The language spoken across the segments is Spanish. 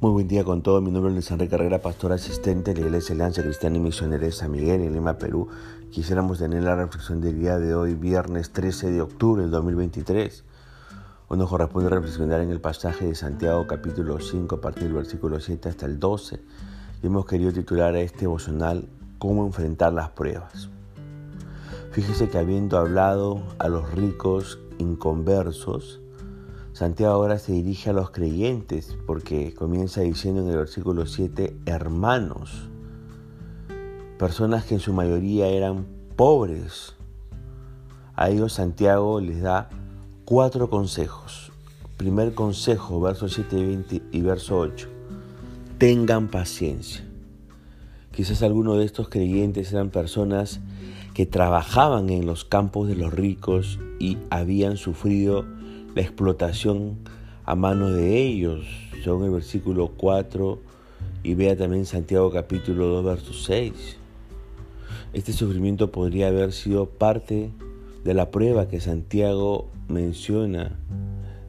Muy buen día con todo. Mi nombre es Luis Enrique Carrera, pastor asistente de la Iglesia Alianza Cristiana y Misionera de San Miguel en Lima, Perú. Quisiéramos tener la reflexión del día de hoy, viernes 13 de octubre del 2023. Hoy nos corresponde reflexionar en el pasaje de Santiago capítulo 5 a partir del versículo 7 hasta el 12. Y hemos querido titular a este devocional Cómo enfrentar las pruebas. Fíjese que habiendo hablado a los ricos inconversos, Santiago ahora se dirige a los creyentes porque comienza diciendo en el versículo 7, hermanos, personas que en su mayoría eran pobres. A ellos Santiago les da cuatro consejos. Primer consejo, verso 7 20 y verso 8. Tengan paciencia. Quizás algunos de estos creyentes eran personas que trabajaban en los campos de los ricos y habían sufrido la explotación a mano de ellos, según el versículo 4 y vea también Santiago capítulo 2, verso 6. Este sufrimiento podría haber sido parte de la prueba que Santiago menciona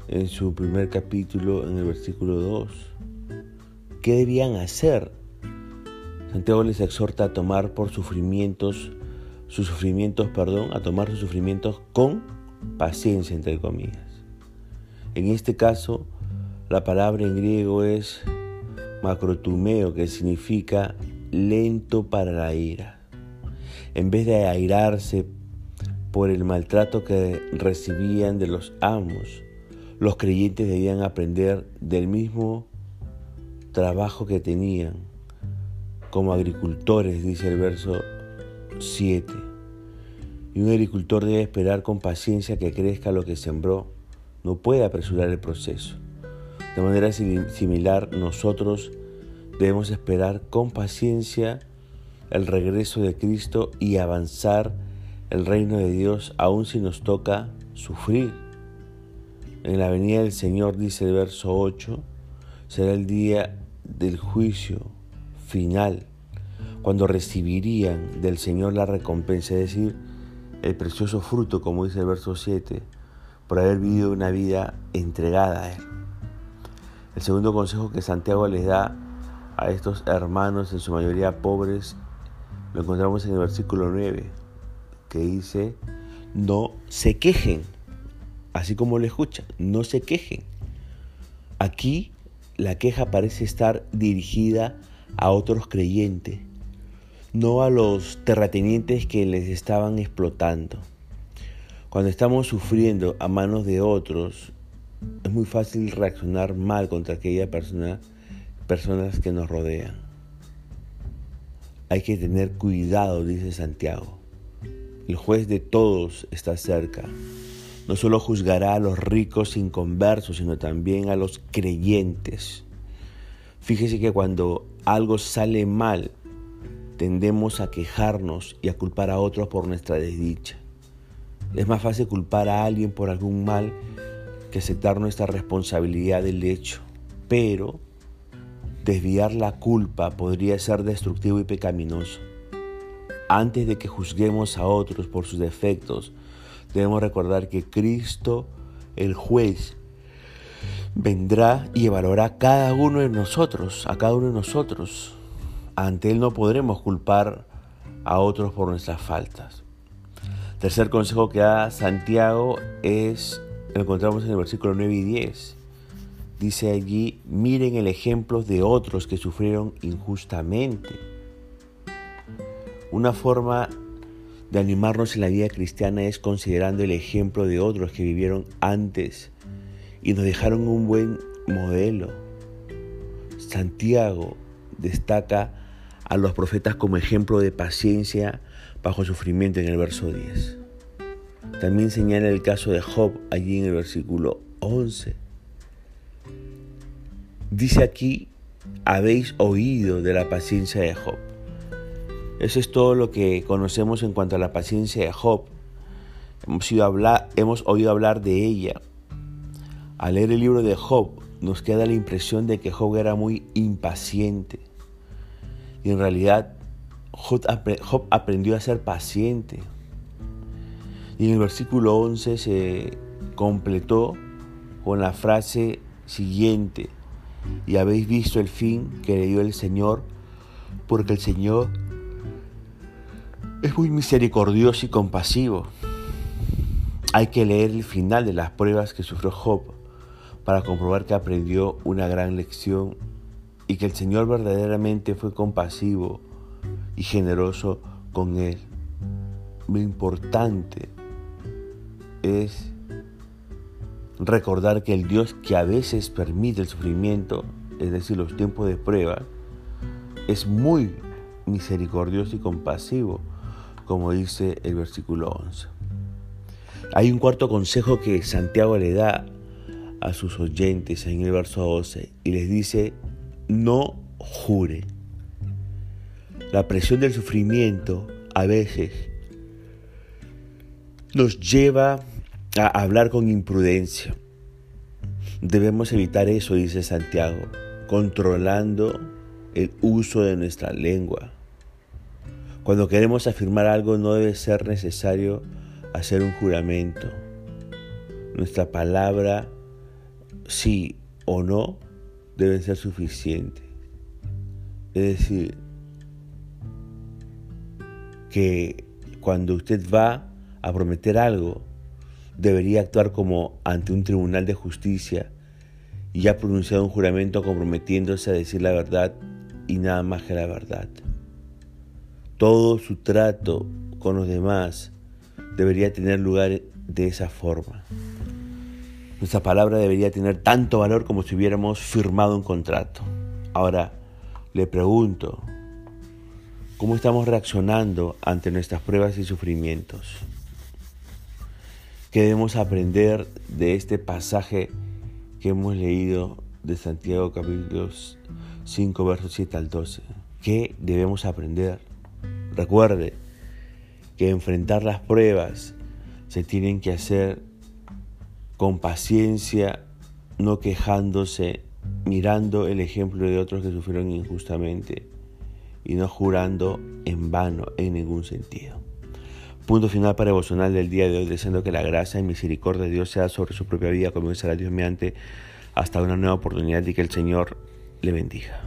en su primer capítulo, en el versículo 2. ¿Qué debían hacer? Santiago les exhorta a tomar por sufrimientos, sus sufrimientos, perdón, a tomar sus sufrimientos con paciencia, entre comillas. En este caso, la palabra en griego es macrotumeo, que significa lento para la ira. En vez de airarse por el maltrato que recibían de los amos, los creyentes debían aprender del mismo trabajo que tenían como agricultores, dice el verso 7. Y un agricultor debe esperar con paciencia que crezca lo que sembró no puede apresurar el proceso. De manera similar, nosotros debemos esperar con paciencia el regreso de Cristo y avanzar el reino de Dios aun si nos toca sufrir. En la venida del Señor, dice el verso 8, será el día del juicio final, cuando recibirían del Señor la recompensa, es decir, el precioso fruto, como dice el verso 7, por haber vivido una vida entregada a Él. El segundo consejo que Santiago les da a estos hermanos, en su mayoría pobres, lo encontramos en el versículo 9, que dice, no se quejen, así como lo escuchan, no se quejen. Aquí la queja parece estar dirigida a otros creyentes, no a los terratenientes que les estaban explotando. Cuando estamos sufriendo a manos de otros, es muy fácil reaccionar mal contra aquella persona, personas que nos rodean. Hay que tener cuidado, dice Santiago. El juez de todos está cerca. No solo juzgará a los ricos inconversos, sino también a los creyentes. Fíjese que cuando algo sale mal, tendemos a quejarnos y a culpar a otros por nuestra desdicha. Es más fácil culpar a alguien por algún mal que aceptar nuestra responsabilidad del hecho, pero desviar la culpa podría ser destructivo y pecaminoso. Antes de que juzguemos a otros por sus defectos, debemos recordar que Cristo, el juez, vendrá y evaluará a cada uno de nosotros, a cada uno de nosotros. Ante Él no podremos culpar a otros por nuestras faltas. Tercer consejo que da Santiago es, lo encontramos en el versículo 9 y 10. Dice allí, miren el ejemplo de otros que sufrieron injustamente. Una forma de animarnos en la vida cristiana es considerando el ejemplo de otros que vivieron antes y nos dejaron un buen modelo. Santiago destaca a los profetas como ejemplo de paciencia bajo sufrimiento en el verso 10. También señala el caso de Job allí en el versículo 11. Dice aquí, habéis oído de la paciencia de Job. Eso es todo lo que conocemos en cuanto a la paciencia de Job. Hemos, hemos oído hablar de ella. Al leer el libro de Job nos queda la impresión de que Job era muy impaciente y en realidad Job, aprendió a ser paciente. Y en el versículo 11 se completó con la frase siguiente. y habéis visto el fin que le dio el Señor, porque el Señor es muy misericordioso y compasivo. Hay que leer el final de las pruebas que sufrió Job para comprobar que aprendió una gran lección y que el Señor verdaderamente fue compasivo y generoso con él. Lo importante es recordar que el Dios que a veces permite el sufrimiento, es decir, los tiempos de prueba, es muy misericordioso y compasivo, como dice el versículo 11. Hay un cuarto consejo que Santiago le da a sus oyentes en el verso 12 y les dice, no jure. La presión del sufrimiento a veces nos lleva a hablar con imprudencia. Debemos evitar eso, dice Santiago, controlando el uso de nuestra lengua. Cuando queremos afirmar algo no debe ser necesario hacer un juramento. Nuestra palabra, sí o no, debe ser suficiente. Es decir, que cuando usted va a prometer algo, debería actuar como ante un tribunal de justicia y ha pronunciado un juramento comprometiéndose a decir la verdad y nada más que la verdad. Todo su trato con los demás debería tener lugar de esa forma. Nuestra palabra debería tener tanto valor como si hubiéramos firmado un contrato. Ahora, le pregunto, ¿cómo estamos reaccionando ante nuestras pruebas y sufrimientos? ¿Qué debemos aprender de este pasaje que hemos leído de Santiago capítulos 5 versos 7 al 12? ¿Qué debemos aprender? Recuerde que enfrentar las pruebas se tienen que hacer con paciencia, no quejándose, mirando el ejemplo de otros que sufrieron injustamente y no jurando en vano en ningún sentido. Punto final para devocional del día de hoy, deseando que la gracia y misericordia de Dios sea sobre su propia vida, como será Dios mediante, hasta una nueva oportunidad y que el Señor le bendiga.